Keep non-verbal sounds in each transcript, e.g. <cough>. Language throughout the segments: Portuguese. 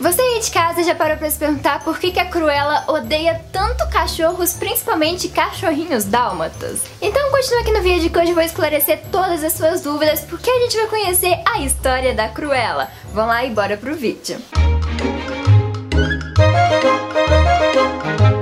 Você aí de casa já parou pra se perguntar por que, que a Cruella odeia tanto cachorros, principalmente cachorrinhos dálmatas? Então continua aqui no vídeo que hoje eu vou esclarecer todas as suas dúvidas, porque a gente vai conhecer a história da Cruella. Vamos lá e bora pro vídeo. pessoas,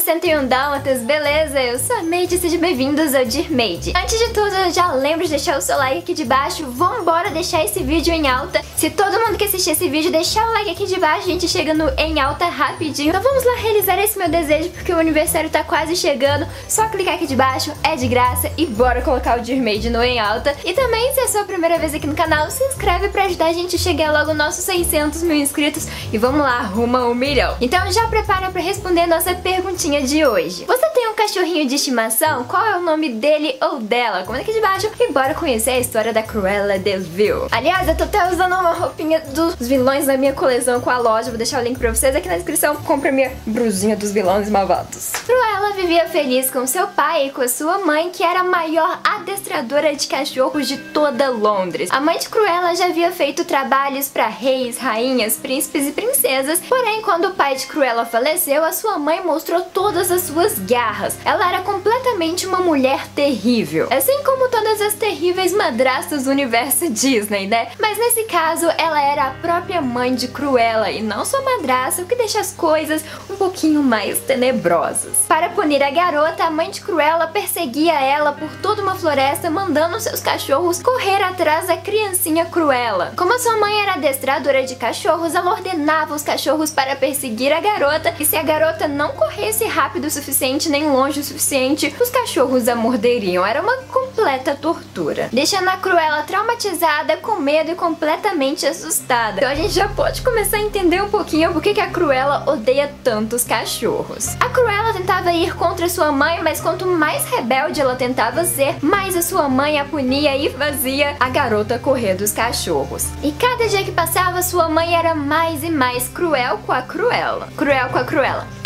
61 Dálmatas, beleza? Eu sou a Made, sejam bem-vindos ao Dear Made. Antes de tudo, já lembro de deixar o seu like aqui de baixo, vambora deixar esse vídeo em alta. Se todo mundo que assistir esse vídeo deixar o like aqui de baixo, a gente chega no em alta rapidinho. Então vamos lá realizar esse meu desejo, porque o aniversário tá quase chegando. Só clicar aqui de baixo, é de graça, e bora colocar o Dear Made no em alta. E também, se é a sua primeira vez aqui no canal, se inscreve pra ajudar a gente a chegar logo nos nossos 600 mil inscritos. E vamos lá, rumo a um milhão. Então já prepara pra responder a nossa pergunta perguntinha de hoje. Você tem um cachorrinho de estimação? Qual é o nome dele ou dela? Comenta aqui de baixo e bora conhecer a história da Cruella de Vil. Aliás, eu tô até usando uma roupinha dos vilões da minha coleção com a loja. Vou deixar o link pra vocês aqui na descrição. Compre a minha brusinha dos vilões malvados. Cruella vivia feliz com seu pai e com a sua mãe, que era a maior adestradora de cachorros de toda Londres. A mãe de Cruella já havia feito trabalhos para reis, rainhas, príncipes e princesas, porém, quando o pai de Cruella faleceu, a sua mãe mostrou todas as suas garras. Ela era completamente uma mulher terrível. Assim como todas as terríveis madrastas do universo Disney, né? Mas nesse caso, ela era a própria mãe de Cruella e não sua madrasta, o que deixa as coisas um pouquinho mais tenebrosas. Para punir a garota, a mãe de Cruella perseguia ela por toda uma floresta, mandando seus cachorros correr atrás da criancinha Cruella. Como a sua mãe era adestradora de cachorros, ela ordenava os cachorros para perseguir a garota e se a garota não corresse corresse rápido o suficiente nem longe o suficiente, os cachorros a morderiam. Era uma completa tortura. Deixando a Cruella traumatizada, com medo e completamente assustada. Então a gente já pode começar a entender um pouquinho por que a Cruella odeia tantos cachorros. A Cruella tentava ir contra sua mãe, mas quanto mais rebelde ela tentava ser, mais a sua mãe a punia e fazia a garota correr dos cachorros. E cada dia que passava, sua mãe era mais e mais cruel com a Cruella. Cruel com a Cruella.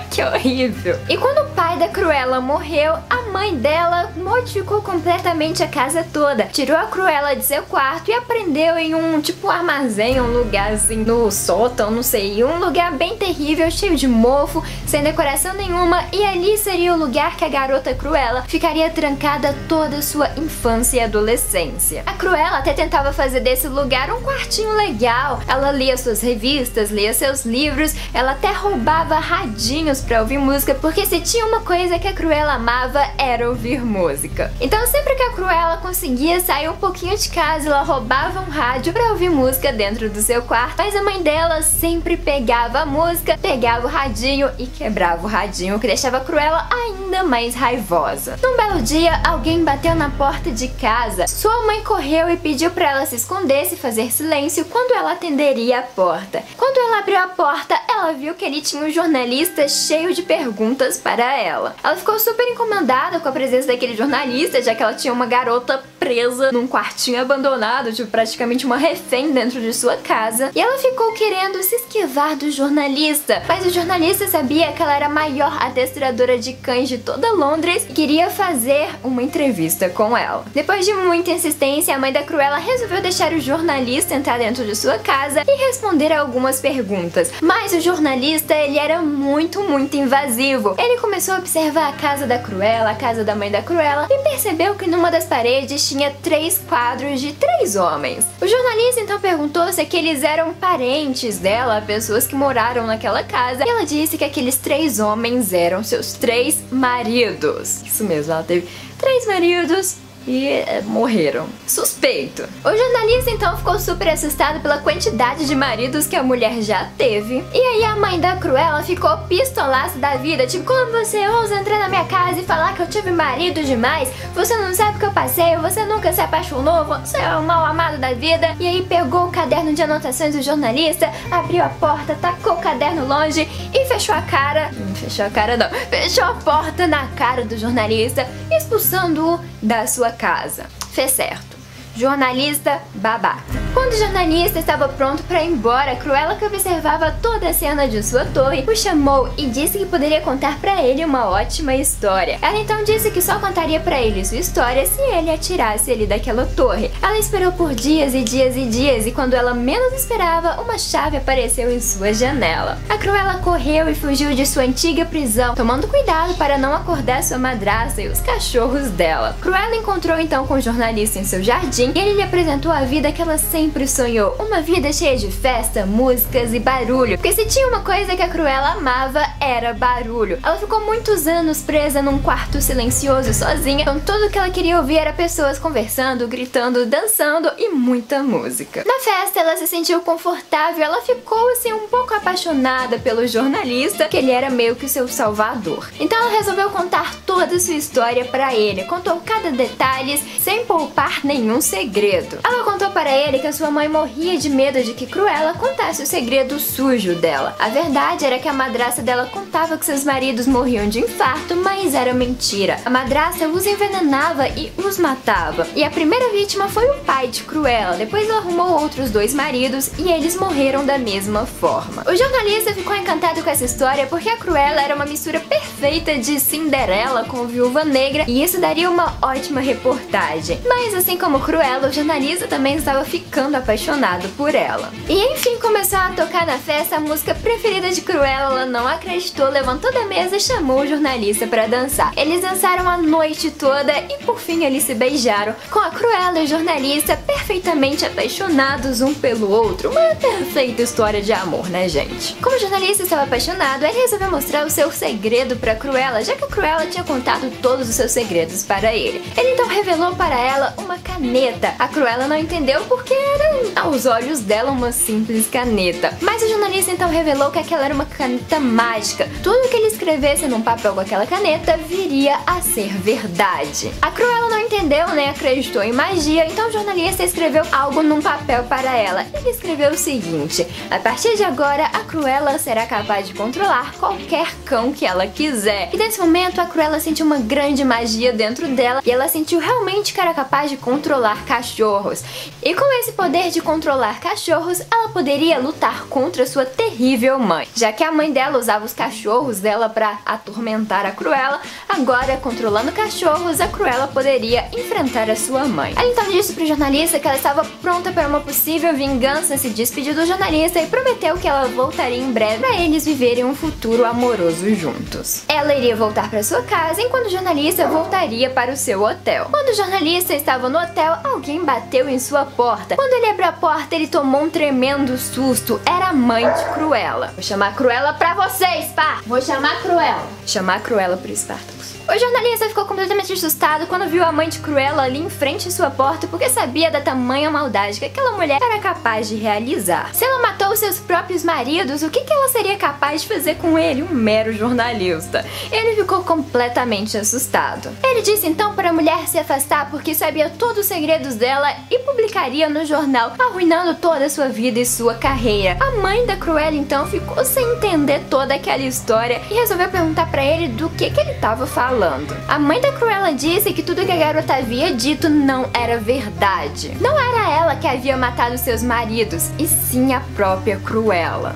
que horrível. E quando o pai da Cruella morreu, a mãe dela modificou completamente a casa toda. Tirou a Cruella de seu quarto e aprendeu em um tipo armazém, um lugar assim no sótão, não sei, um lugar bem terrível, cheio de mofo, sem decoração nenhuma, e ali seria o lugar que a garota Cruella ficaria trancada toda a sua infância e adolescência. A Cruella até tentava fazer desse lugar um quartinho legal. Ela lia suas revistas, lia seus livros, ela até roubava radinhos pra ouvir música, porque se tinha uma coisa que a Cruella amava era ouvir música. Então sempre que a Cruella conseguia sair um pouquinho de casa, ela roubava um rádio pra ouvir música dentro do seu quarto, mas a mãe dela sempre pegava a música, pegava o radinho e quebrava o radinho, o que deixava a Cruella ainda mais raivosa. Num belo dia, alguém bateu na porta de casa. Sua mãe correu e pediu para ela se esconder e fazer silêncio quando ela atenderia a porta. Quando ela abriu a porta, ela viu que ele tinha um jornalista cheio de perguntas para ela. Ela ficou super incomodada com a presença daquele jornalista, já que ela tinha uma garota presa num quartinho abandonado, tipo praticamente uma refém dentro de sua casa. E ela ficou querendo se esquivar do jornalista, mas o jornalista sabia que ela era a maior adestradora de cães de toda Londres e queria fazer uma entrevista com ela. Depois de muita insistência, a mãe da Cruella resolveu deixar o jornalista entrar dentro de sua casa e responder a algumas perguntas. Mas o jornalista, ele era muito, muito muito invasivo. Ele começou a observar a casa da Cruella, a casa da mãe da Cruella, e percebeu que numa das paredes tinha três quadros de três homens. O jornalista então perguntou se aqueles eram parentes dela, pessoas que moraram naquela casa, e ela disse que aqueles três homens eram seus três maridos. Isso mesmo, ela teve três maridos e é, morreram. Suspeito. O jornalista então ficou super assustado pela quantidade de maridos que a mulher já teve. E aí a mãe da Cruella ficou pistolaça da vida, tipo, como você ousa entrar na minha casa e falar que eu tive marido demais? Você não sabe o que eu passei, você nunca se apaixonou, você é um mal amado da vida. E aí pegou o caderno de anotações do jornalista, abriu a porta, tacou o caderno longe e fechou a cara. Não fechou a cara não, fechou a porta na cara do jornalista, expulsando-o da sua casa. Fez certo. Jornalista babaca. Quando o jornalista estava pronto para ir embora, Cruella, que observava toda a cena de sua torre, o chamou e disse que poderia contar para ele uma ótima história. Ela então disse que só contaria para ele sua história se ele atirasse ele daquela torre. Ela esperou por dias e dias e dias e quando ela menos esperava, uma chave apareceu em sua janela. A Cruella correu e fugiu de sua antiga prisão, tomando cuidado para não acordar sua madrasta e os cachorros dela. Cruella encontrou então com o jornalista em seu jardim e ele lhe apresentou a vida que ela sempre sonhou, uma vida cheia de festa, músicas e barulho. Porque se tinha uma coisa que a Cruella amava, era barulho. Ela ficou muitos anos presa num quarto silencioso sozinha, então tudo que ela queria ouvir era pessoas conversando, gritando, dançando e muita música. Na festa, ela se sentiu confortável, ela ficou assim um pouco apaixonada pelo jornalista, que ele era meio que seu salvador. Então ela resolveu contar toda a sua história para ele, contou cada detalhe sem poupar nenhum segredo. Ela contou para ele que a sua mãe morria de medo de que Cruella contasse o segredo sujo dela. A verdade era que a madraça dela contava que seus maridos morriam de infarto, mas era mentira. A madraça os envenenava e os matava. E a primeira vítima foi o pai de Cruella. Depois ela arrumou outros dois maridos e eles morreram da mesma forma. O jornalista ficou encantado com essa história porque a Cruella era uma mistura perfeita de Cinderela com Viúva Negra e isso daria uma ótima reportagem. Mas assim como Cruella, o jornalista também estava ficando apaixonado por ela. E enfim começou a tocar na festa a música preferida de Cruella. Ela não acreditou, levantou da mesa e chamou o jornalista para dançar. Eles dançaram a noite toda e por fim eles se beijaram, com a Cruella e o jornalista perfeitamente apaixonados um pelo outro. Uma perfeita história de amor, né, gente? Como o jornalista estava apaixonado, ele resolveu mostrar o seu segredo para Cruella, já que a Cruella tinha contado todos os seus segredos para ele. Ele então revelou para ela uma caneta. A Cruella não entendeu porque era, aos olhos dela, uma simples caneta. Mas o jornalista então revelou que aquela era uma caneta mágica. Tudo que ele escrevesse num papel com aquela caneta viria a ser verdade. A Cruella não entendeu nem acreditou em magia, então o jornalista escreveu algo num papel para ela. Ele escreveu o seguinte: A partir de agora, a Cruella será capaz de controlar qualquer cão que ela quiser. E nesse momento, a Cruella sentiu uma grande magia dentro dela e ela sentiu realmente que era capaz de controlar cachorros. E com esse poder de controlar cachorros, ela poderia lutar contra sua terrível mãe. Já que a mãe dela usava os cachorros dela para atormentar a Cruella, agora controlando cachorros, a Cruella poderia enfrentar a sua mãe. Ela então disse pro jornalista que ela estava pronta para uma possível vingança, se despediu do jornalista e prometeu que ela voltaria em breve para eles viverem um futuro amoroso juntos. Ela iria voltar para sua casa enquanto o jornalista voltaria para o seu hotel. Quando o jornalista estava no hotel, alguém bateu em sua porta. Quando ele abriu a porta, ele tomou um tremendo susto. Era a mãe de Cruella. Vou chamar Cruella pra vocês, pá! Vou chamar Cruella. Chamar Cruella pro Spartacus. O jornalista ficou completamente assustado quando viu a mãe de Cruella ali em frente à sua porta porque sabia da tamanha maldade que aquela mulher era capaz de realizar. Se ela matou seus próprios maridos, o que, ela seria capaz de fazer com ele, um mero jornalista? Ele ficou completamente assustado. Ele disse então para a mulher se afastar porque sabia todos os segredos dela e publicaria no jornal, arruinando toda a sua vida e sua carreira. A mãe da Cruella então ficou sem entender toda aquela história e resolveu perguntar para ele do que, que ele estava falando falando. A mãe da Cruella disse que tudo que a garota havia dito não era verdade. Não era ela que havia matado seus maridos, e sim a própria Cruella.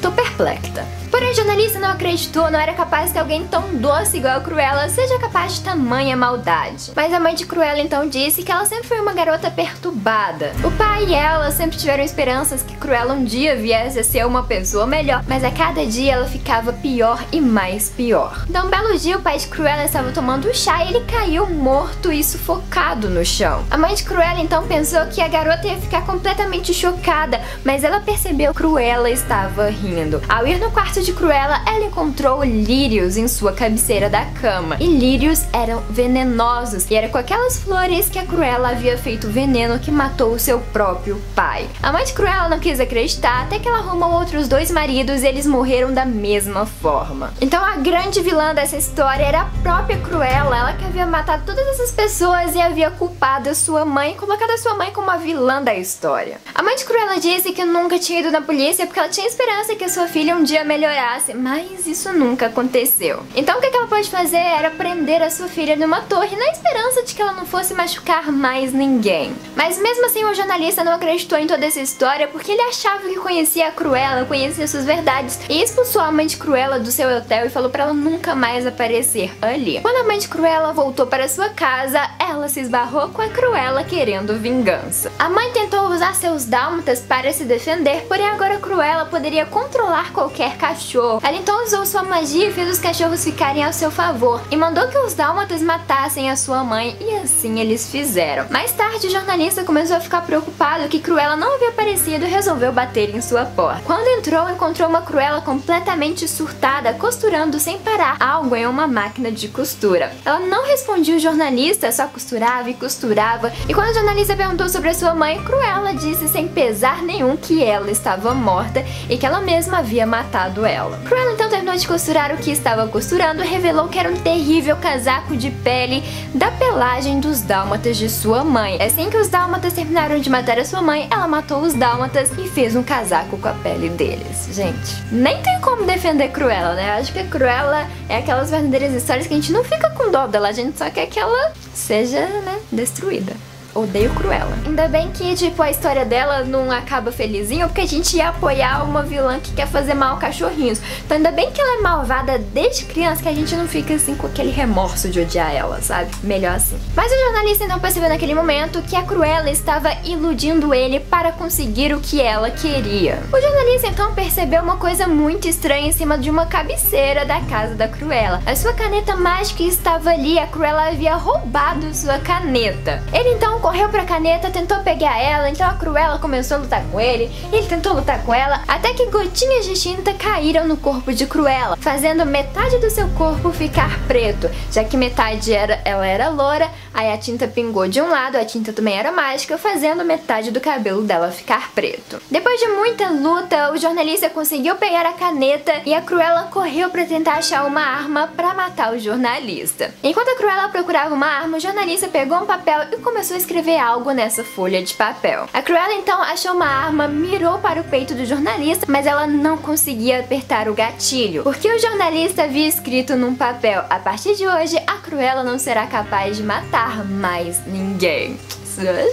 Tô perplexa. Porém, jornalista não acreditou, não era capaz que alguém tão doce igual a Cruella seja capaz de tamanha maldade. Mas a mãe de Cruella então disse que ela sempre foi uma garota perturbada. O pai e ela sempre tiveram esperanças que Cruella um dia viesse a ser uma pessoa melhor, mas a cada dia ela ficava pior e mais pior. Então, um belo dia, o pai de Cruella estava tomando um chá e ele caiu morto e sufocado no chão. A mãe de Cruella então pensou que a garota ia ficar completamente chocada, mas ela percebeu que Cruella estava rindo. Ao ir no quarto de Cruella, ela encontrou lírios em sua cabeceira da cama. E lírios eram venenosos, e era com aquelas flores que a Cruella havia feito veneno que matou o seu próprio pai. A mãe de Cruella não quis acreditar, até que ela arrumou outros dois maridos e eles morreram da mesma forma. Então a grande vilã dessa história era a própria Cruella, ela que havia matado todas essas pessoas e havia culpado a sua mãe, colocado a sua mãe como a vilã da história. A mãe de Cruella disse que nunca tinha ido na polícia porque ela tinha esperança que a sua filha um dia melhorasse mas isso nunca aconteceu. Então o que ela pode fazer era prender a sua filha numa torre na esperança de que ela não fosse machucar mais ninguém. Mas mesmo assim o jornalista não acreditou em toda essa história porque ele achava que conhecia a Cruella, conhecia suas verdades e expulsou a mãe de Cruella do seu hotel e falou para ela nunca mais aparecer ali. Quando a mãe de Cruella voltou para sua casa, ela se esbarrou com a Cruella querendo vingança. A mãe tentou usar seus dálmatas para se defender, porém agora Cruella poderia controlar qualquer cachorro. Ela então usou sua magia e fez os cachorros ficarem ao seu favor e mandou que os dálmatas matassem a sua mãe e assim eles fizeram. Mais tarde, o jornalista começou a ficar preocupado que Cruella não havia aparecido e resolveu bater em sua porta. Quando entrou, encontrou uma Cruella completamente surtada, costurando sem parar algo em uma máquina de costura. Ela não respondia o jornalista, só costurava e costurava. E quando o jornalista perguntou sobre a sua mãe, Cruella disse sem pesar nenhum que ela estava morta e que ela mesma havia matado ela. Cruella então terminou de costurar o que estava costurando e revelou que era um terrível casaco de pele da pelagem dos dálmatas de sua mãe. Assim que os dálmatas terminaram de matar a sua mãe, ela matou os dálmatas e fez um casaco com a pele deles. Gente, nem tem como defender Cruella, né? Acho que Cruella é aquelas verdadeiras histórias que a gente não fica com dó dela, a gente só quer que ela seja, né, destruída. Odeio Cruella. Ainda bem que, tipo, a história dela não acaba felizinho, porque a gente ia apoiar uma vilã que quer fazer mal cachorrinhos. Então ainda bem que ela é malvada desde criança, que a gente não fica assim com aquele remorso de odiar ela, sabe? Melhor assim. Mas o jornalista então percebeu naquele momento que a Cruella estava iludindo ele para conseguir o que ela queria. O jornalista então percebeu uma coisa muito estranha em cima de uma cabeceira da casa da Cruella. A sua caneta mágica estava ali, a Cruella havia roubado sua caneta. Ele então correu pra caneta, tentou pegar ela, então a Cruella começou a lutar com ele, ele tentou lutar com ela, até que gotinhas de tinta caíram no corpo de Cruella, fazendo metade do seu corpo ficar preto, já que metade era, ela era loura, aí a tinta pingou de um lado, a tinta também era mágica, fazendo metade do cabelo dela ficar preto. Depois de muita luta, o jornalista conseguiu pegar a caneta e a Cruella correu para tentar achar uma arma para matar o jornalista. Enquanto a Cruella procurava uma arma, o jornalista pegou um papel e começou a escrever escrever algo nessa folha de papel. A Cruella então achou uma arma, mirou para o peito do jornalista, mas ela não conseguia apertar o gatilho, porque o jornalista havia escrito num papel: a partir de hoje a Cruella não será capaz de matar mais ninguém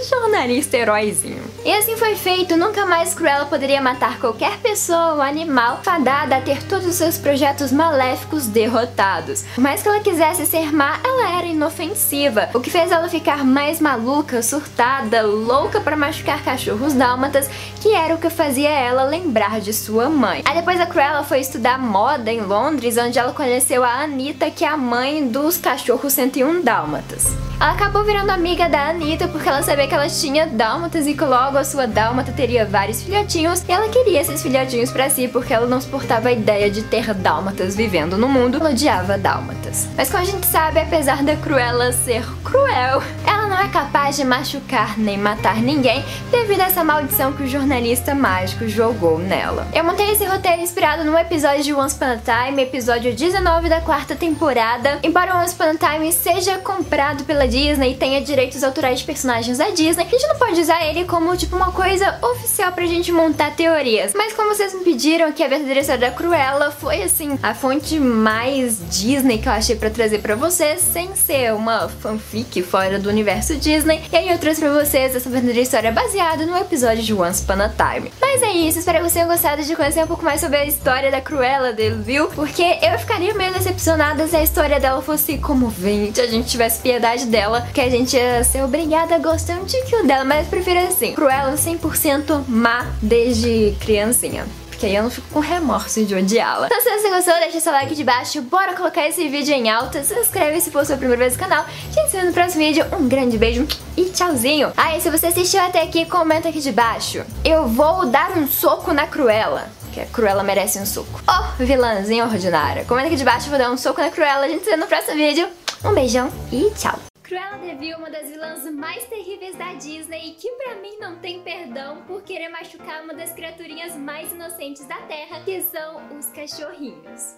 jornalista heróizinho. E assim foi feito, nunca mais Cruella poderia matar qualquer pessoa ou animal fadada a ter todos os seus projetos maléficos derrotados. Por mais que ela quisesse ser má, ela era inofensiva, o que fez ela ficar mais maluca, surtada, louca para machucar cachorros dálmatas, que era o que fazia ela lembrar de sua mãe. Aí depois a Cruella foi estudar moda em Londres, onde ela conheceu a Anita, que é a mãe dos cachorros 101 dálmatas. Ela acabou virando amiga da Anita porque ela sabia que ela tinha dálmatas e que logo a sua dálmata teria vários filhotinhos e ela queria esses filhotinhos para si porque ela não suportava a ideia de ter dálmatas vivendo no mundo, ela odiava dálmatas. Mas como a gente sabe, apesar da Cruella ser cruel, ela não é capaz de machucar nem matar ninguém devido a essa maldição que o jornalista mágico jogou nela. Eu montei esse roteiro inspirado num episódio de Once Upon a Time, episódio 19 da quarta temporada. Embora Once Upon a Time seja comprado pela Disney e tenha direitos autorais de personagens personagens da Disney, a gente não pode usar ele como, tipo, uma coisa oficial pra gente montar teorias. Mas como vocês me pediram que a verdadeira história da Cruella foi, assim, a fonte mais Disney que eu achei pra trazer pra vocês, sem ser uma fanfic fora do universo Disney. E aí eu trouxe pra vocês essa verdadeira história baseada no episódio de Once Upon a Time. Mas é isso, espero que vocês tenham gostado de conhecer um pouco mais sobre a história da Cruella dele, viu? Porque eu ficaria meio decepcionada se a história dela fosse comovente, a gente tivesse piedade dela, que a gente ia ser obrigada a gostar um tiquinho dela, mas eu prefiro assim, Cruella 100% má desde criancinha porque aí eu não fico com remorso de odiá-la. Então se você gostou, deixa seu like de baixo, bora colocar esse vídeo em alta, se inscreve se for sua primeira vez no canal. Gente se vê no próximo vídeo, um grande beijo e tchauzinho. Ah, se você assistiu até aqui, comenta aqui de baixo. Eu vou dar um soco na Cruella. Que a Cruella merece um soco. Oh, vilãzinha ordinária. Comenta aqui de baixo, eu vou dar um soco na Cruella. A gente se vê no próximo vídeo. Um beijão e tchau. Cruella de Vil, uma das vilãs mais terríveis da Disney e que pra mim não tem perdão por querer machucar uma das criaturinhas mais inocentes da Terra, que são os cachorrinhos.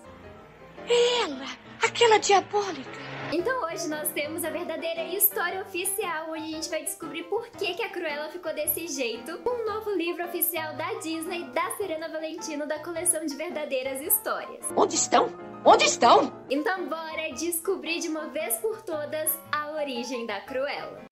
Ela, aquela diabólica. Então hoje nós temos a verdadeira história oficial, onde a gente vai descobrir por que, que a Cruella ficou desse jeito. Um novo livro oficial da Disney, da Serena Valentino, da coleção de verdadeiras histórias. Onde estão? Onde estão? Então bora descobrir de uma vez por todas a origem da Cruella.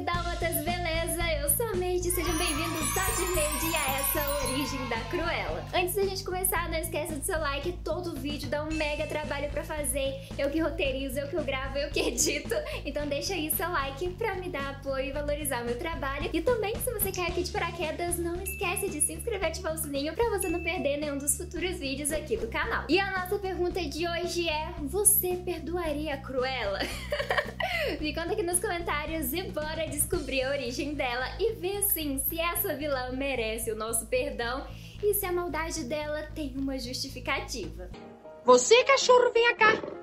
E beleza? Eu sou a Made, sejam bem-vindos ao de Made a essa origem da Cruella. Antes da gente começar, não esqueça do seu like, todo vídeo dá um mega trabalho pra fazer, eu que roteirizo, eu que eu gravo, eu que edito, então deixa aí seu like pra me dar apoio e valorizar o meu trabalho. E também, se você quer aqui de paraquedas, não esquece de se inscrever e ativar o sininho pra você não perder nenhum dos futuros vídeos aqui do canal. E a nossa pergunta de hoje é, você perdoaria a Cruella? <laughs> Me conta aqui nos comentários e bora descobrir a origem dela e ver assim se essa vilã merece o nosso perdão e se a maldade dela tem uma justificativa. Você, cachorro, venha cá!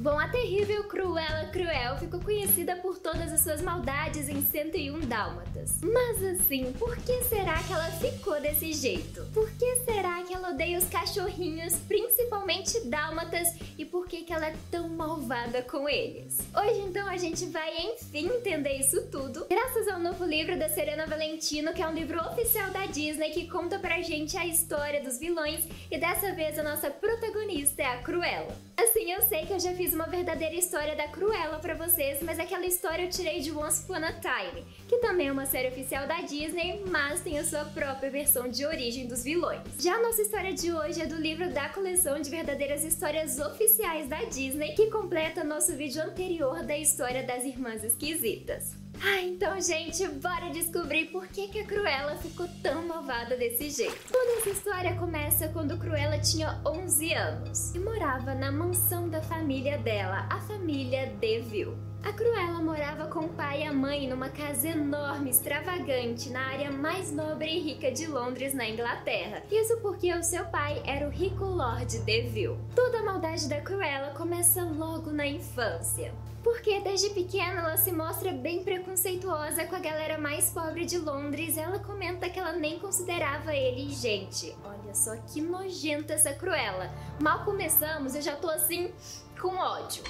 Bom, a terrível Cruella Cruel ficou conhecida por todas as suas maldades em 101 Dálmatas. Mas assim, por que será que ela ficou desse jeito? Por que será que ela odeia os cachorrinhos, principalmente Dálmatas, e por que, que ela é tão malvada com eles? Hoje então a gente vai enfim entender isso tudo, graças ao novo livro da Serena Valentino, que é um livro oficial da Disney que conta pra gente a história dos vilões, e dessa vez a nossa protagonista é a Cruella. Assim, eu sei que eu já fiz uma verdadeira história da Cruella para vocês, mas aquela história eu tirei de Once Upon a Time, que também é uma série oficial da Disney, mas tem a sua própria versão de origem dos vilões. Já a nossa história de hoje é do livro da coleção de verdadeiras histórias oficiais da Disney, que completa nosso vídeo anterior da história das Irmãs Esquisitas. Ah, então, gente, bora descobrir por que, que a Cruella ficou tão malvada desse jeito. Toda essa história começa quando Cruella tinha 11 anos e morava na mansão da família dela, a família Deville. A Cruella morava com o pai e a mãe numa casa enorme, extravagante, na área mais nobre e rica de Londres, na Inglaterra. Isso porque o seu pai era o rico Lord Deville. Toda a maldade da Cruella começa logo na infância. Porque desde pequena ela se mostra bem preconceituosa com a galera mais pobre de Londres. Ela comenta que ela nem considerava ele gente. Olha só que nojenta essa Cruella. Mal começamos, eu já tô assim com ódio.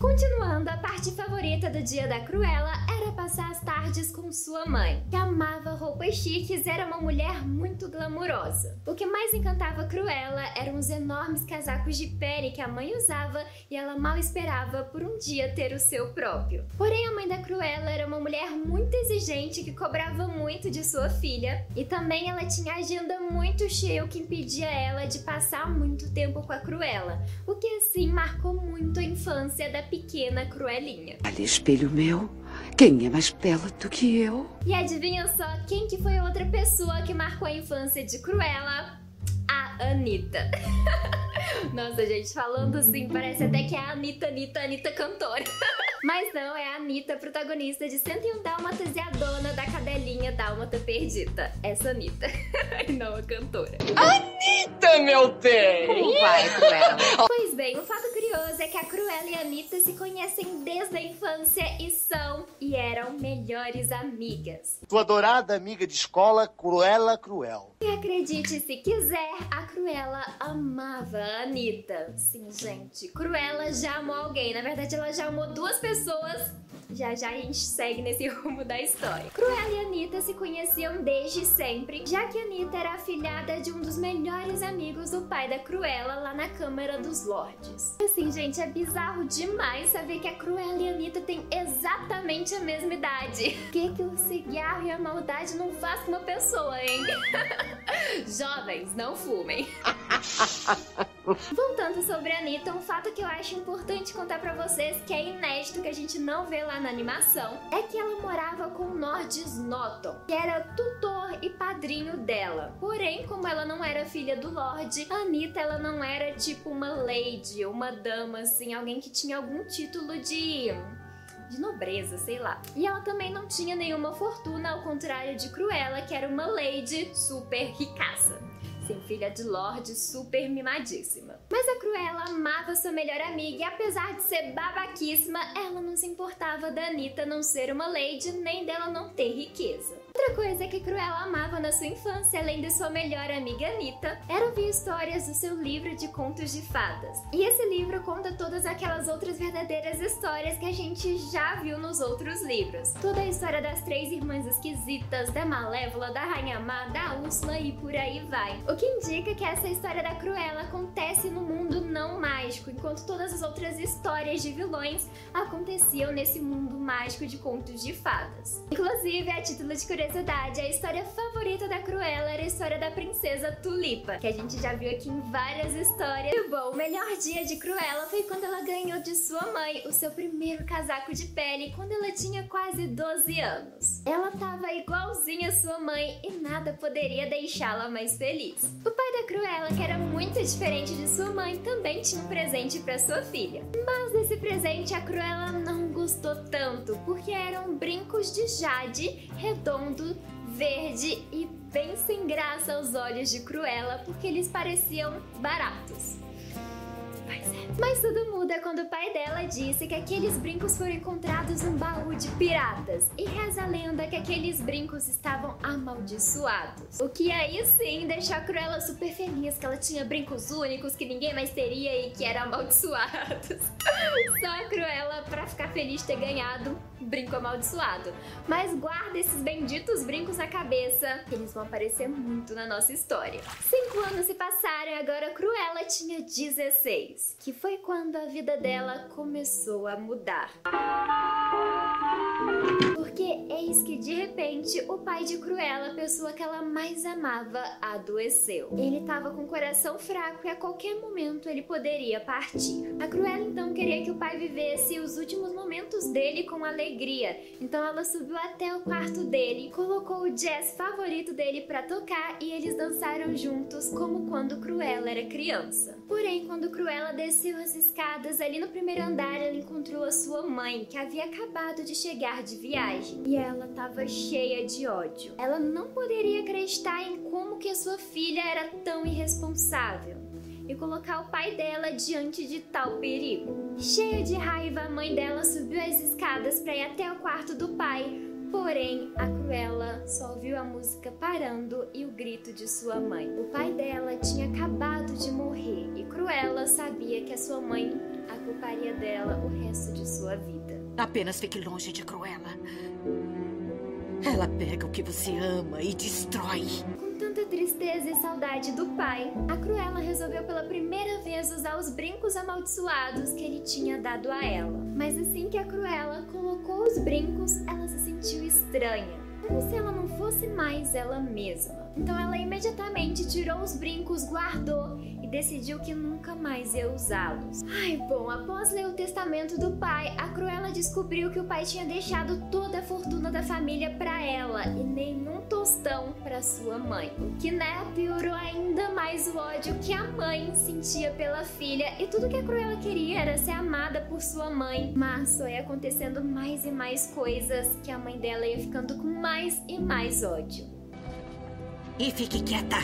Continuando, parte favorita do dia da Cruella era passar as tardes com sua mãe, que amava roupas chiques e era uma mulher muito glamurosa. O que mais encantava Cruella eram os enormes casacos de pele que a mãe usava e ela mal esperava por um dia ter o seu próprio. Porém, a mãe da Cruella era uma mulher muito exigente que cobrava muito de sua filha e também ela tinha agenda muito cheia, o que impedia ela de passar muito tempo com a Cruella, o que assim marcou muito a infância da pequena Cruelinha. Ali, espelho meu, quem é mais bela do que eu? E adivinha só quem que foi a outra pessoa que marcou a infância de Cruella? A Anitta. <laughs> Nossa, gente, falando assim, parece até que é a Anitta, Anitta, Anitta cantora. <laughs> Mas não, é a Anitta, protagonista de 101 Dálmatas e a dona da cadelinha Dálmata Perdida. Essa Anitta. <laughs> e não a cantora. Anitta, meu bem! Vai, Cruella. Pois bem, o fato curioso é que a Cruella e a Anitta se conhecem desde a infância e são e eram melhores amigas. Tua adorada amiga de escola, Cruella Cruel. E acredite se quiser, a Cruella amava a Anitta. Sim, gente, Cruella já amou alguém. Na verdade, ela já amou duas pessoas. Já já a gente segue nesse <laughs> rumo da história. Cruella e Anitta se conheciam desde sempre, já que Anitta era afilhada de um dos melhores amigos do pai da Cruella lá na Câmara dos Lordes. Assim, gente, é bizarro demais saber que a Cruella e a Anitta têm exatamente a mesma idade. O <laughs> que, que o cigarro e a maldade não faz com uma pessoa, hein? <laughs> Jovens, não <laughs> Voltando sobre a Anitta, um fato que eu acho importante contar pra vocês, que é inédito, que a gente não vê lá na animação, é que ela morava com o Nord Snotton, que era tutor e padrinho dela. Porém, como ela não era filha do Lorde, a Anitta ela não era tipo uma lady, uma dama, assim, alguém que tinha algum título de de nobreza, sei lá. E ela também não tinha nenhuma fortuna, ao contrário de Cruella, que era uma lady super ricaça. Sim, filha de Lorde, super mimadíssima. Mas a Cruella amava sua melhor amiga e apesar de ser babaquíssima, ela não se importava da Anitta não ser uma lady, nem dela não ter riqueza. Outra coisa que Cruella amava na sua infância, além de sua melhor amiga Anitta, era ouvir histórias do seu livro de contos de fadas. E esse livro conta todas aquelas outras verdadeiras histórias que a gente já viu nos outros livros. Toda a história das três irmãs esquisitas, da Malévola, da Rainha Má, da Úrsula e por aí vai. O que indica que essa história da Cruella acontece no mundo não mágico, enquanto todas as outras histórias de vilões aconteciam nesse mundo mágico de contos de fadas. Inclusive, a título de curiosidade, a história favorita da Cruella era a história da princesa Tulipa, que a gente já viu aqui em várias histórias. E bom, o melhor dia de Cruella foi quando ela ganhou de sua mãe o seu primeiro casaco de pele quando ela tinha quase 12 anos. Ela tava igualzinha a sua mãe e nada poderia deixá-la mais feliz. O pai da Cruella, que era muito diferente de sua mãe, também tinha um presente para sua filha. Mas desse presente a Cruella não gostou tanto, porque eram brincos de jade redondo, verde e bem sem graça aos olhos de Cruella, porque eles pareciam baratos. Mas tudo muda quando o pai dela disse que aqueles brincos foram encontrados num baú de piratas. E reza a lenda que aqueles brincos estavam amaldiçoados. O que aí sim deixou a Cruella super feliz que ela tinha brincos únicos que ninguém mais teria e que eram amaldiçoados. <laughs> Só a Cruella, pra ficar feliz ter ganhado, brinco amaldiçoado. Mas guarda esses benditos brincos na cabeça, que eles vão aparecer muito na nossa história. Cinco anos se passaram e agora Cruella tinha 16, que foi quando a vida dela começou a mudar. Porque eis que de repente o pai de Cruella, a pessoa que ela mais amava, adoeceu. Ele estava com o coração fraco e a qualquer momento ele poderia partir. A Cruella então queria que o pai vivesse os últimos momentos dele com alegria. Então ela subiu até o quarto dele, colocou o jazz favorito dele para tocar e eles dançaram juntos como quando Cruella era criança. Porém, quando Cruella desceu as escadas ali no primeiro andar, ela encontrou a sua mãe, que havia acabado de chegar de viagem, e ela estava cheia de ódio. Ela não poderia acreditar em como que a sua filha era tão irresponsável e colocar o pai dela diante de tal perigo. Cheia de raiva, a mãe dela subiu as escadas para ir até o quarto do pai. Porém, a Cruella só ouviu a música parando e o grito de sua mãe. O pai dela tinha acabado de morrer e Cruella sabia que a sua mãe a culparia dela o resto de sua vida. Apenas fique longe de Cruella. Ela pega o que você ama e destrói. Com tanta tristeza e saudade do pai, a Cruella resolveu pela primeira vez usar os brincos amaldiçoados que ele tinha dado a ela. Mas assim que a Cruella colocou os brincos, ela se sentiu estranha, como se ela não fosse mais ela mesma. Então ela imediatamente tirou os brincos, guardou decidiu que nunca mais ia usá-los. Ai, bom, após ler o testamento do pai, a Cruella descobriu que o pai tinha deixado toda a fortuna da família para ela e nenhum tostão para sua mãe. O que, né, piorou ainda mais o ódio que a mãe sentia pela filha e tudo que a Cruella queria era ser amada por sua mãe. Mas só ia acontecendo mais e mais coisas que a mãe dela ia ficando com mais e mais ódio. E fique quieta.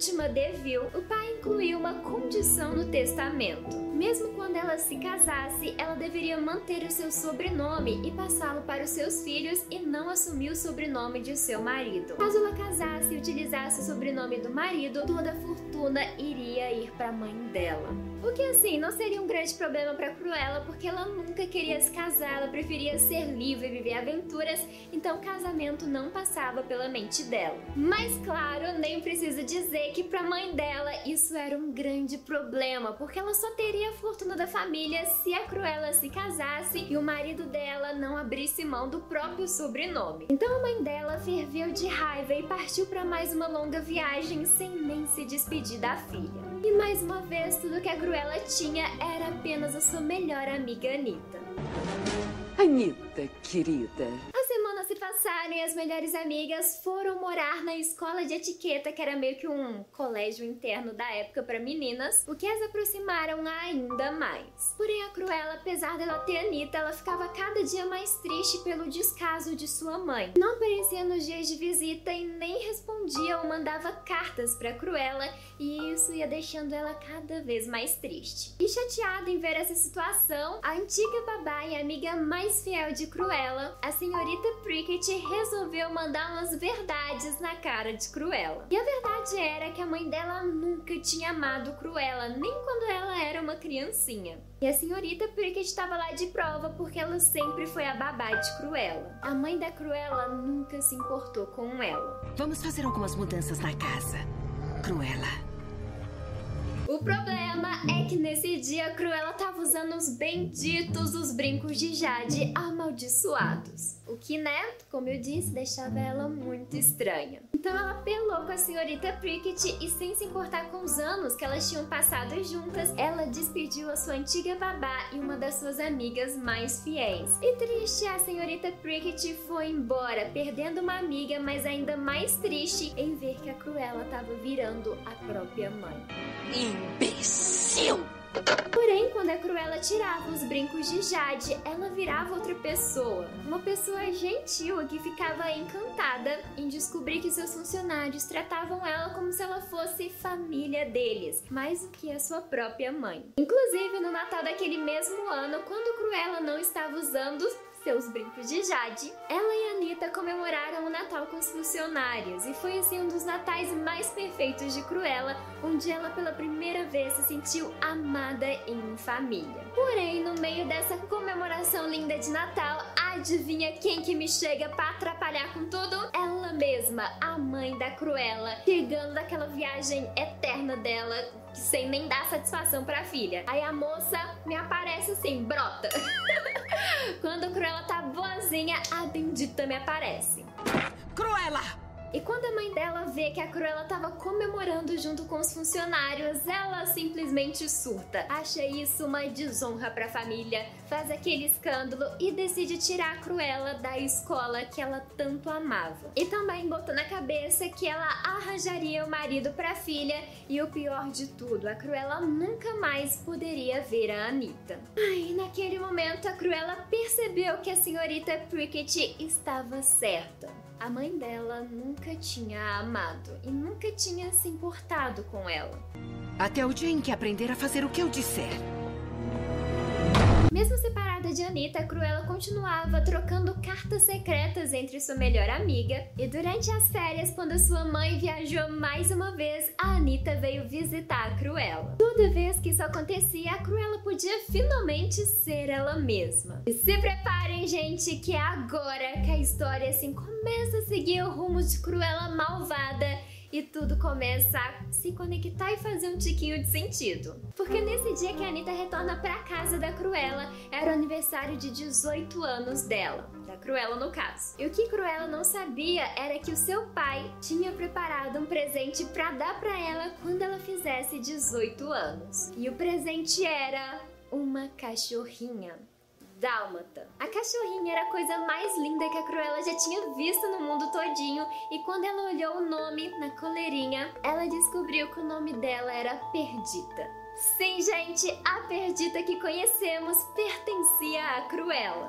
Última Devil, o pai incluiu uma condição no testamento. Mesmo quando ela se casasse, ela deveria manter o seu sobrenome e passá-lo para os seus filhos e não assumir o sobrenome de seu marido. Caso ela casasse e utilizasse o sobrenome do marido, toda a fortuna iria ir para a mãe dela. O que assim não seria um grande problema para Cruella, porque ela nunca queria se casar, ela preferia ser livre e viver aventuras, então o casamento não passava pela mente dela. Mas claro, nem preciso dizer que para a mãe dela isso era um grande problema, porque ela só teria a fortuna da família se a Cruella se casasse e o marido dela não abrisse mão do próprio sobrenome. Então a mãe dela ferveu de raiva e partiu para mais uma longa viagem sem nem se despedir da filha. E mais uma vez, tudo que a Cruella tinha era apenas a sua melhor amiga Anitta. Anitta, querida. As passaram e as melhores amigas foram morar na escola de etiqueta, que era meio que um colégio interno da época para meninas, o que as aproximaram ainda mais. Porém, a Cruella, apesar dela ter Anitta, ela ficava cada dia mais triste pelo descaso de sua mãe. Não aparecia nos dias de visita e nem respondia ou mandava cartas para Cruella, e isso ia deixando ela cada vez mais triste. E chateada em ver essa situação, a antiga babá e amiga mais fiel de Cruella, a senhorita Prickett resolveu mandar umas verdades na cara de Cruella. E a verdade era que a mãe dela nunca tinha amado Cruella, nem quando ela era uma criancinha. E a senhorita Prickett estava lá de prova porque ela sempre foi a babá de Cruella. A mãe da Cruella nunca se importou com ela. Vamos fazer algumas mudanças na casa. Cruella. O problema é que nesse dia a Cruella tava usando os benditos os brincos de Jade amaldiçoados. O que, né, como eu disse, deixava ela muito estranha. Então ela apelou com a senhorita Prickett e sem se importar com os anos que elas tinham passado juntas, ela despediu a sua antiga babá e uma das suas amigas mais fiéis. E triste, a senhorita Prickett foi embora, perdendo uma amiga, mas ainda mais triste em ver que a Cruella estava virando a própria mãe. Imbecil! Porém, quando a Cruella tirava os brincos de Jade, ela virava outra pessoa. Uma pessoa gentil que ficava encantada em descobrir que seus funcionários tratavam ela como se ela fosse família deles, mais do que a sua própria mãe. Inclusive, no Natal daquele mesmo ano, quando Cruella não estava usando seus brincos de Jade, ela e Anitta comemoraram o Natal com os funcionários e foi assim um dos natais mais perfeitos de Cruella, onde ela pela primeira vez se sentiu amada em família. Porém, no meio dessa comemoração linda de Natal, adivinha quem que me chega para atrapalhar com tudo? Ela mesma, a mãe da Cruella, chegando daquela viagem eterna dela, sem nem dar satisfação pra filha. Aí a moça me aparece assim, brota. <laughs> Quando a Cruella tá boazinha, a bendita me aparece. Cruella! E quando a mãe dela vê que a Cruella tava comemorando junto com os funcionários, ela simplesmente surta. Acha isso uma desonra pra família, faz aquele escândalo e decide tirar a Cruella da escola que ela tanto amava. E também botou na cabeça que ela arranjaria o marido pra filha e o pior de tudo, a Cruella nunca mais poderia ver a Anitta. Ai, naquele momento a Cruella percebeu que a senhorita Prickett estava certa. A mãe dela nunca tinha a amado e nunca tinha se importado com ela. Até o dia em que aprender a fazer o que eu disser. Mesmo separada de Anitta, Cruella continuava trocando cartas secretas entre sua melhor amiga. E durante as férias, quando sua mãe viajou mais uma vez, a Anitta veio visitar a Cruella. Toda vez que isso acontecia, a Cruella podia finalmente ser ela mesma. E se preparem, gente, que é agora que a história assim começa a seguir o rumo de Cruella malvada e tudo começa a se conectar e fazer um tiquinho de sentido. Porque nesse dia que a Anitta retorna pra casa da Cruella, era o aniversário de 18 anos dela. Da Cruella, no caso. E o que Cruella não sabia era que o seu pai tinha preparado um presente para dar para ela quando ela fizesse 18 anos. E o presente era uma cachorrinha dálmata. A cachorrinha era a coisa mais linda que a Cruella já tinha visto no mundo todinho e quando ela olhou o nome na coleirinha, ela descobriu que o nome dela era Perdita. Sim, gente, a Perdita que conhecemos pertencia à Cruella.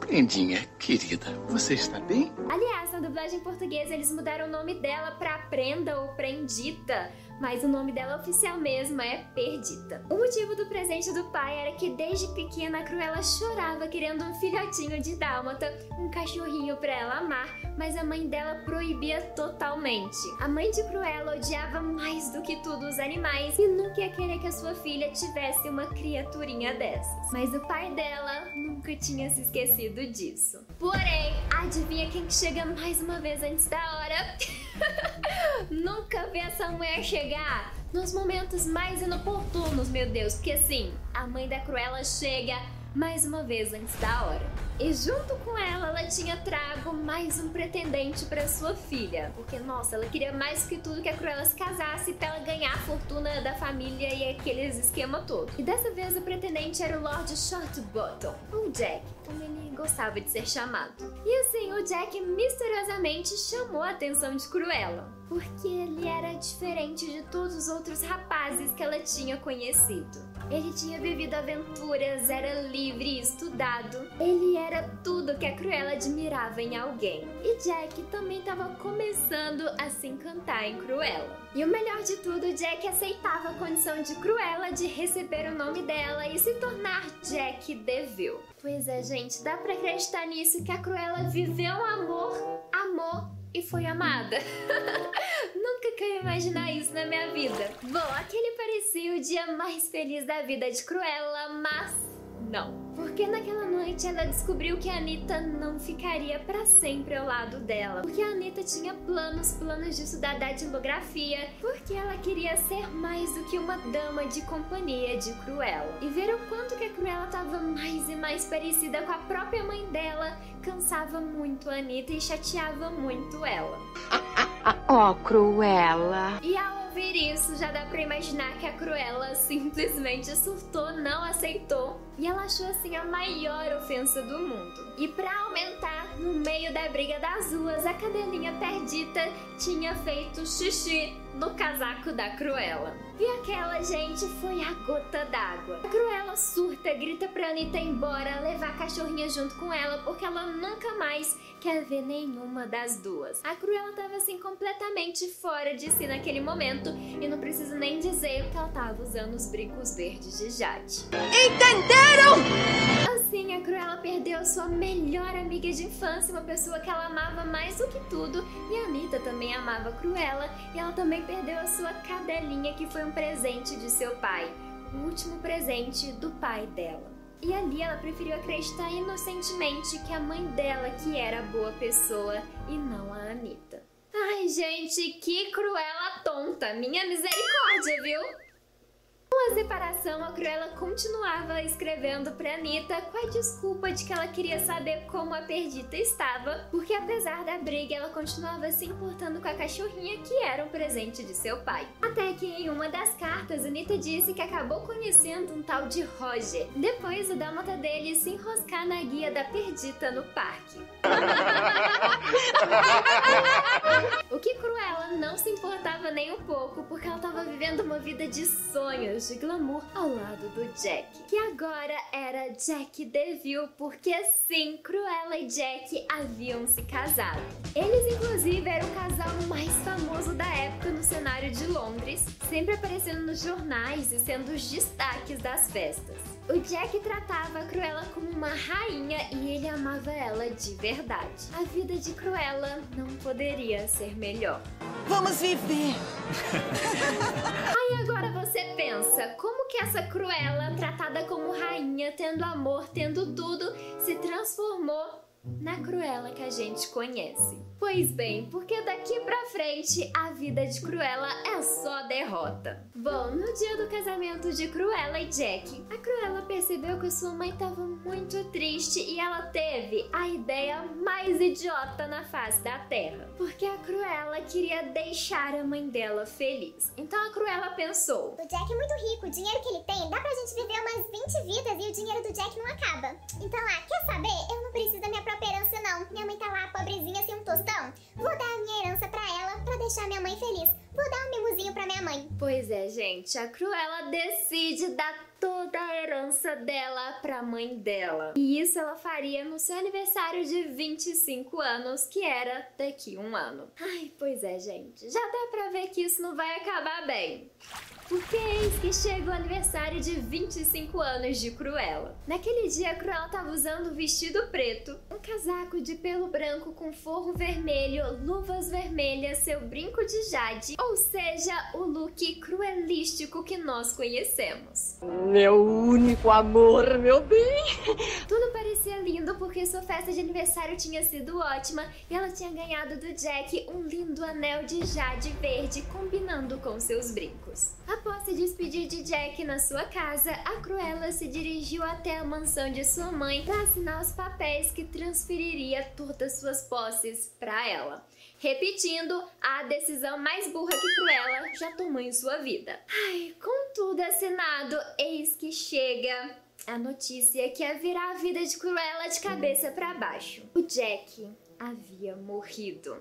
Prendinha, querida, você está bem? Aliás, na dublagem portuguesa eles mudaram o nome dela pra Prenda ou Prendita, mas o nome dela oficial mesmo é Perdita. O motivo do presente do pai era que desde pequena a Cruella chorava querendo um filhotinho de dálmata, um cachorrinho pra ela amar, mas a mãe dela proibia totalmente. A mãe de Cruella odiava mais do que tudo os animais e nunca ia querer que a sua filha tivesse uma criaturinha dessas. Mas o pai dela nunca tinha se esquecido disso. Porém, adivinha quem chega mais uma vez antes da hora? <laughs> nunca vi essa mulher chegar nos momentos mais inoportunos, meu Deus, porque assim, a mãe da Cruella chega mais uma vez antes da hora. E junto com ela, ela tinha trago mais um pretendente para sua filha. Porque, nossa, ela queria mais que tudo que a Cruella se casasse pra ela ganhar a fortuna da família e aqueles esquema todo. E dessa vez o pretendente era o Lord Shortbottom, o Jack. Como ele gostava de ser chamado. E assim, o Jack misteriosamente chamou a atenção de Cruella, porque ele era diferente de todos os outros rapazes que ela tinha conhecido. Ele tinha vivido aventuras, era livre e estudado. Ele era tudo que a Cruella admirava em alguém. E Jack também estava começando a se encantar em Cruella. E o melhor de tudo, Jack aceitava a condição de Cruella de receber o nome dela e se tornar Jack DeVille. Pois é, gente, dá pra acreditar nisso que a Cruella viveu amor, amor e foi amada. <laughs> Nunca que eu ia imaginar isso na minha vida. Bom, aquele parecia o dia mais feliz da vida de Cruella, mas não. Porque naquela noite ela descobriu que a Anitta não ficaria para sempre ao lado dela. Porque a Anitta tinha planos, planos de estudar datilografia, porque ela queria ser mais do que uma dama de companhia de Cruella. E ver o quanto que a Cruella estava mais e mais parecida com a própria mãe dela cansava muito a Anitta e chateava muito ela. <laughs> Oh, Cruella. E ao ouvir isso, já dá pra imaginar que a Cruella simplesmente surtou, não aceitou. E ela achou assim a maior ofensa do mundo. E para aumentar, no meio da briga das ruas, a cadelinha perdida tinha feito xixi no casaco da Cruella. E aquela gente foi a gota d'água. A Cruella surta, grita pra Anitta ir embora, levar a cachorrinha junto com ela, porque ela nunca mais quer ver nenhuma das duas. A Cruella tava assim completamente fora de si naquele momento, e não preciso nem dizer que ela tava usando os brincos verdes de Jade. Assim, a Cruella perdeu sua melhor amiga de infância, uma pessoa que ela amava mais do que tudo, e a Anitta também amava a Cruella, e ela também perdeu a sua cadelinha, que foi um presente de seu pai, o último presente do pai dela. E ali ela preferiu acreditar inocentemente que a mãe dela que era boa pessoa e não a Anitta. Ai, gente, que Cruella tonta! Minha misericórdia, viu? A separação, a Cruella continuava escrevendo pra Anitta com a desculpa de que ela queria saber como a Perdita estava, porque apesar da briga, ela continuava se importando com a cachorrinha que era um presente de seu pai. Até que em uma das cartas, Anitta disse que acabou conhecendo um tal de Roger, depois o dálmata dele se enroscar na guia da Perdita no parque. <laughs> o que Cruella não se importava nem um pouco, porque ela estava vivendo uma vida de sonhos, de glamour ao lado do Jack, que agora era Jack DeVille, porque sim, Cruella e Jack haviam se casado. Eles, inclusive, eram o casal mais famoso da época no cenário de Londres, sempre aparecendo nos jornais e sendo os destaques das festas. O Jack tratava a Cruella como uma rainha e ele amava ela de verdade. A vida de Cruella não poderia ser melhor. Vamos viver. <laughs> Aí agora você pensa, como que essa Cruella, tratada como rainha, tendo amor, tendo tudo, se transformou na Cruella que a gente conhece. Pois bem, porque daqui pra frente a vida de Cruella é só derrota. Bom, no dia do casamento de Cruella e Jack, a Cruella percebeu que sua mãe estava muito triste e ela teve a ideia mais idiota na face da Terra. Porque a Cruella queria deixar a mãe dela feliz. Então a Cruella pensou: O Jack é muito rico, o dinheiro que ele tem dá pra gente viver umas 20 vidas e o dinheiro do Jack não acaba. Então, ah, quer saber? Eu não preciso da minha própria herança, não. Minha mãe tá lá, pobrezinha, sem um tostão. Vou dar a minha herança pra ela pra deixar minha mãe feliz. Vou dar um mimozinho pra minha mãe. Pois é, gente, a Cruella decide dar toda a herança dela pra mãe dela. E isso ela faria no seu aniversário de 25 anos, que era daqui um ano. Ai, pois é, gente, já dá pra ver que isso não vai acabar bem. Porque eis que chega o aniversário de 25 anos de Cruella. Naquele dia, a Cruella tava usando um vestido preto, um casaco de pelo branco com forro vermelho, luvas vermelhas, seu brinco de jade, ou seja, o look cruelístico que nós conhecemos. Meu único amor, meu bem. Tudo parecia lindo porque sua festa de aniversário tinha sido ótima e ela tinha ganhado do Jack um lindo anel de jade verde combinando com seus brincos. Após se despedir de Jack na sua casa, a Cruella se dirigiu até a mansão de sua mãe para assinar os papéis que transferiria todas suas posses para ela. Repetindo, a decisão mais burra que Cruella já tomou em sua vida. Ai, com tudo assinado, eis que chega A notícia que ia virar a vida de Cruella de cabeça para baixo. O Jack havia morrido.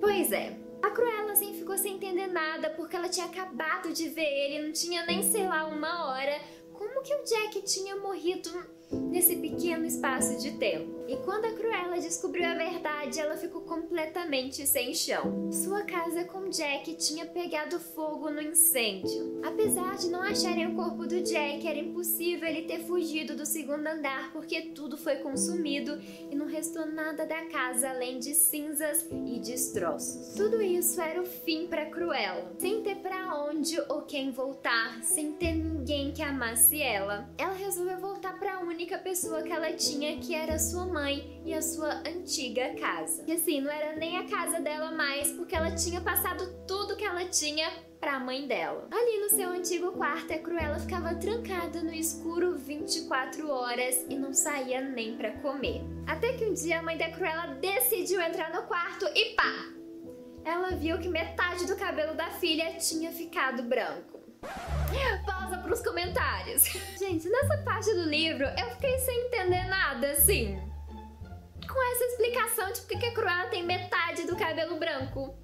Pois é, a Cruella assim ficou sem entender nada porque ela tinha acabado de ver ele, não tinha nem sei lá uma hora. Como que o Jack tinha morrido nesse pequeno espaço de tempo. E quando a Cruella descobriu a verdade, ela ficou completamente sem chão. Sua casa com Jack tinha pegado fogo no incêndio. Apesar de não acharem o corpo do Jack, era impossível ele ter fugido do segundo andar porque tudo foi consumido e não restou nada da casa além de cinzas e destroços. Tudo isso era o fim para Cruella. Sem ter para onde ou quem voltar, sem ter ninguém que amasse ela, ela resolveu voltar para a única pessoa que ela tinha, que era sua mãe e a sua antiga casa. E assim, não era nem a casa dela mais, porque ela tinha passado tudo que ela tinha para a mãe dela. Ali no seu antigo quarto, a Cruella ficava trancada no escuro 24 horas e não saía nem para comer. Até que um dia a mãe da Cruella decidiu entrar no quarto e pá! Ela viu que metade do cabelo da filha tinha ficado branco. Pausa pros comentários. <laughs> Gente, nessa parte do livro eu fiquei sem entender nada, assim. Com essa explicação de por que a Cruella tem metade do cabelo branco.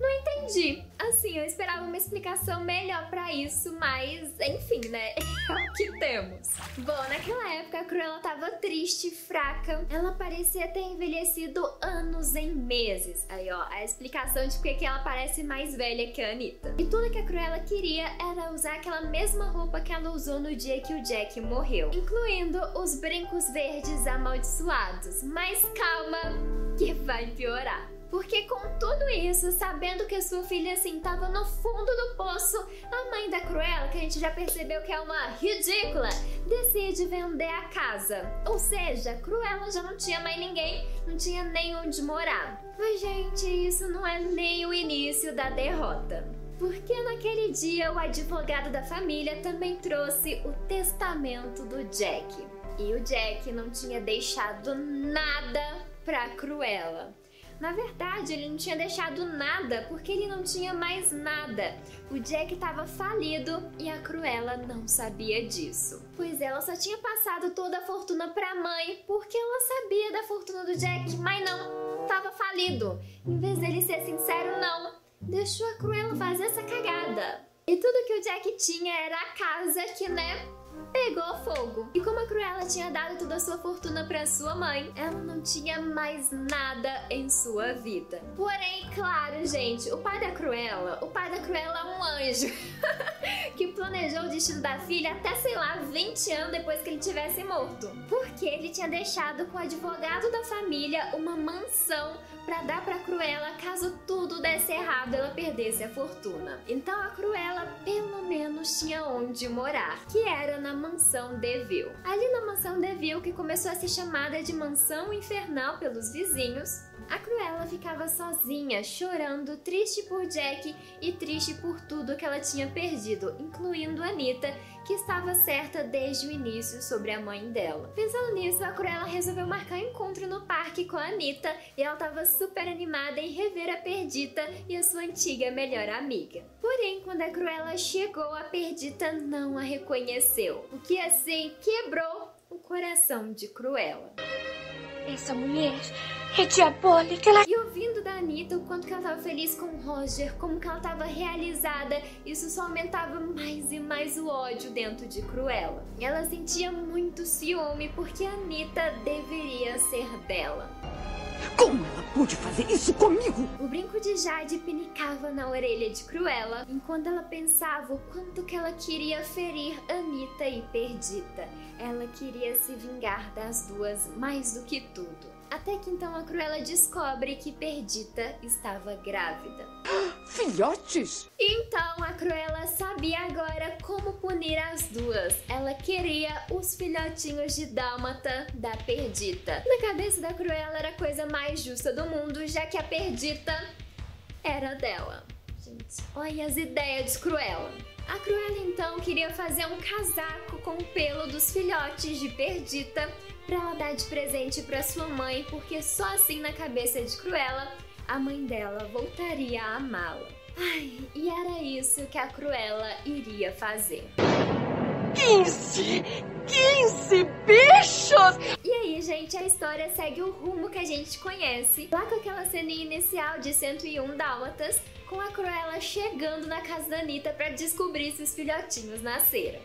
Não entendi. Assim, eu esperava uma explicação melhor para isso, mas enfim, né? <laughs> É o que temos. Bom, naquela época a Cruella tava triste, fraca. Ela parecia ter envelhecido anos em meses. Aí, ó, a explicação de por que ela parece mais velha que a Anitta. E tudo que a Cruella queria era usar aquela mesma roupa que ela usou no dia que o Jack morreu, incluindo os brincos verdes amaldiçoados. Mas calma, que vai piorar. Porque com tudo isso, sabendo que a sua filha assim tava no fundo do poço, a mãe da Cruella, que a gente já percebeu que é uma ridícula, decide vender a casa. Ou seja, Cruella já não tinha mais ninguém, não tinha nem onde morar. Mas gente, isso não é nem o início da derrota. Porque naquele dia o advogado da família também trouxe o testamento do Jack. E o Jack não tinha deixado nada pra Cruella. Na verdade, ele não tinha deixado nada porque ele não tinha mais nada. O Jack estava falido e a Cruella não sabia disso. Pois ela só tinha passado toda a fortuna para a mãe porque ela sabia da fortuna do Jack, mas não, estava falido. Em vez dele ser sincero, não, deixou a Cruella fazer essa cagada. E tudo que o Jack tinha era a casa que, né, pegou fogo. E como a Cruella tinha dado toda a sua fortuna para sua mãe, ela não tinha mais nada em sua vida. Porém, claro, gente, o pai da Cruella, o pai da Cruella é um anjo <laughs> que planejou o destino da filha até, sei lá, 20 anos depois que ele tivesse morto. Porque ele tinha deixado com o advogado da família uma mansão para dar para Cruella caso tudo desse errado ela perdesse a fortuna. Então a Cruella pelo menos tinha onde morar, que era na mansão Deville. Ali na mansão Deville, que começou a ser chamada de mansão infernal pelos vizinhos, a Cruella ficava sozinha, chorando, triste por Jack e triste por tudo que ela tinha perdido, incluindo Anita, que estava certa desde o início sobre a mãe dela. Pensando nisso, a Cruella resolveu marcar encontro no parque com a Anita e ela estava super animada em rever a Perdita e a sua antiga melhor amiga. Porém, quando a Cruella chegou, a Perdita não a reconheceu, o que assim quebrou o coração de Cruella. Essa mulher é diabólica. Ela... E ouvindo da Anitta o quanto que ela estava feliz com o Roger, como que ela estava realizada, isso só aumentava mais e mais o ódio dentro de Cruella. Ela sentia muito ciúme porque a Anitta deveria ser dela. Como ela pôde fazer isso comigo? O brinco de Jade pinicava na orelha de Cruella, enquanto ela pensava o quanto que ela queria ferir Anita e Perdita. Ela queria se vingar das duas mais do que tudo. Até que então a Cruella descobre que Perdita estava grávida. Filhotes? Então a Cruella sabia agora como punir as duas. Ela queria os filhotinhos de Dálmata da Perdita. Na cabeça da Cruella era a coisa mais justa do mundo, já que a Perdita era dela. Gente, olha as ideias de Cruella. A Cruella então queria fazer um casaco com o pelo dos filhotes de Perdita para ela dar de presente para sua mãe, porque só assim na cabeça de Cruella a mãe dela voltaria a amá-la. Ai, e era isso que a Cruella iria fazer. 15! 15 bichos! E aí, gente, a história segue o rumo que a gente conhece. Lá com aquela ceninha inicial de 101 dálmatas, com a Cruella chegando na casa da Anitta pra descobrir se os filhotinhos nasceram.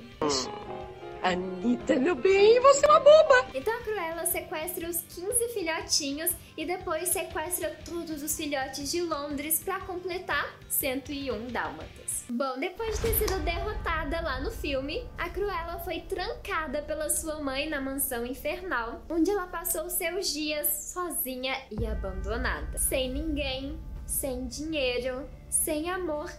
Anitta, meu bem, você é uma boba! Então a Cruella sequestra os 15 filhotinhos e depois sequestra todos os filhotes de Londres pra completar 101 dálmatas. Bom, depois de ter sido derrotada lá no filme, a Cruella foi trancada pela sua mãe na mansão infernal, onde ela passou seus dias sozinha e abandonada, sem ninguém, sem dinheiro, sem amor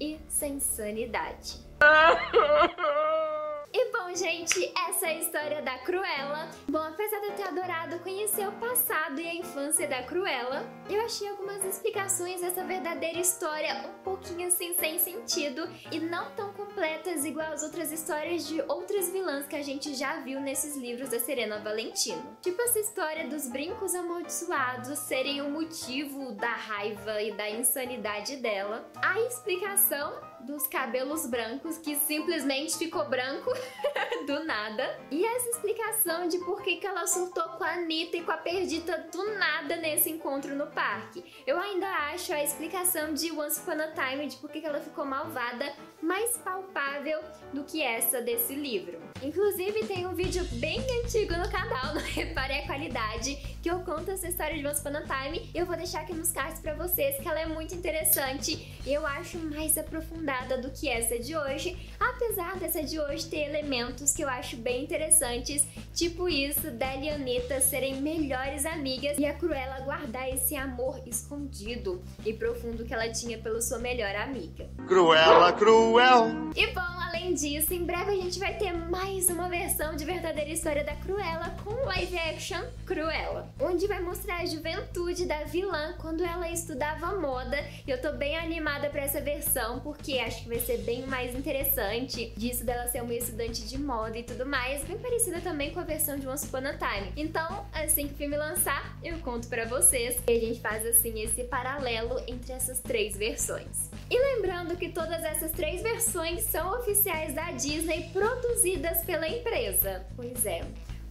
e sem sanidade. <laughs> E bom, gente, essa é a história da Cruella. Bom, apesar de eu ter adorado conhecer o passado e a infância da Cruella, eu achei algumas explicações dessa verdadeira história um pouquinho assim sem sentido e não tão completas igual as outras histórias de outras vilãs que a gente já viu nesses livros da Serena Valentino. Tipo essa história dos brincos amaldiçoados serem o motivo da raiva e da insanidade dela. A explicação dos cabelos brancos que simplesmente ficou branco <laughs> do nada. E essa explicação de por que, que ela surtou com a Anitta e com a Perdita do nada nesse encontro no parque. Eu ainda acho a explicação de Once Upon a Time de por que, que ela ficou malvada mais palpável do que essa desse livro. Inclusive tem um vídeo bem antigo no canal, <laughs> não repare a qualidade, que eu conto essa história de Once Upon a Time. Eu vou deixar aqui nos cards pra vocês, que ela é muito interessante. Eu acho mais aprofundada do que essa de hoje, apesar dessa de hoje ter elementos que eu acho bem interessantes, tipo isso dela e Anitta serem melhores amigas e a Cruella guardar esse amor escondido e profundo que ela tinha pela sua melhor amiga. Cruella, cruel. E bom, além disso, em breve a gente vai ter mais uma versão de verdadeira história da Cruella com live action Cruella, onde vai mostrar a juventude da vilã quando ela estudava moda. E eu tô bem animada para essa versão porque acho que vai ser bem mais interessante disso dela ser uma estudante de moda e tudo mais, bem parecida também com a versão de Once Upon a Time. Então, assim que o filme lançar, eu conto para vocês e a gente faz assim esse paralelo entre essas três versões. E lembrando que todas essas três versões são oficiais da Disney produzidas pela empresa. Pois é,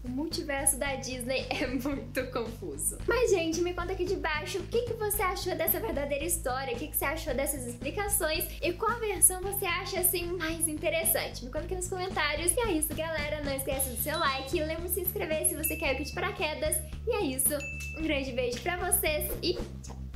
o multiverso da Disney <laughs> é muito confuso. Mas, gente, me conta aqui de baixo o que, que você achou dessa verdadeira história, o que, que você achou dessas explicações e qual versão você acha, assim, mais interessante. Me conta aqui nos comentários. E é isso, galera. Não esqueça do seu like. Lembra de se inscrever se você quer o kit paraquedas. E é isso. Um grande beijo pra vocês e tchau!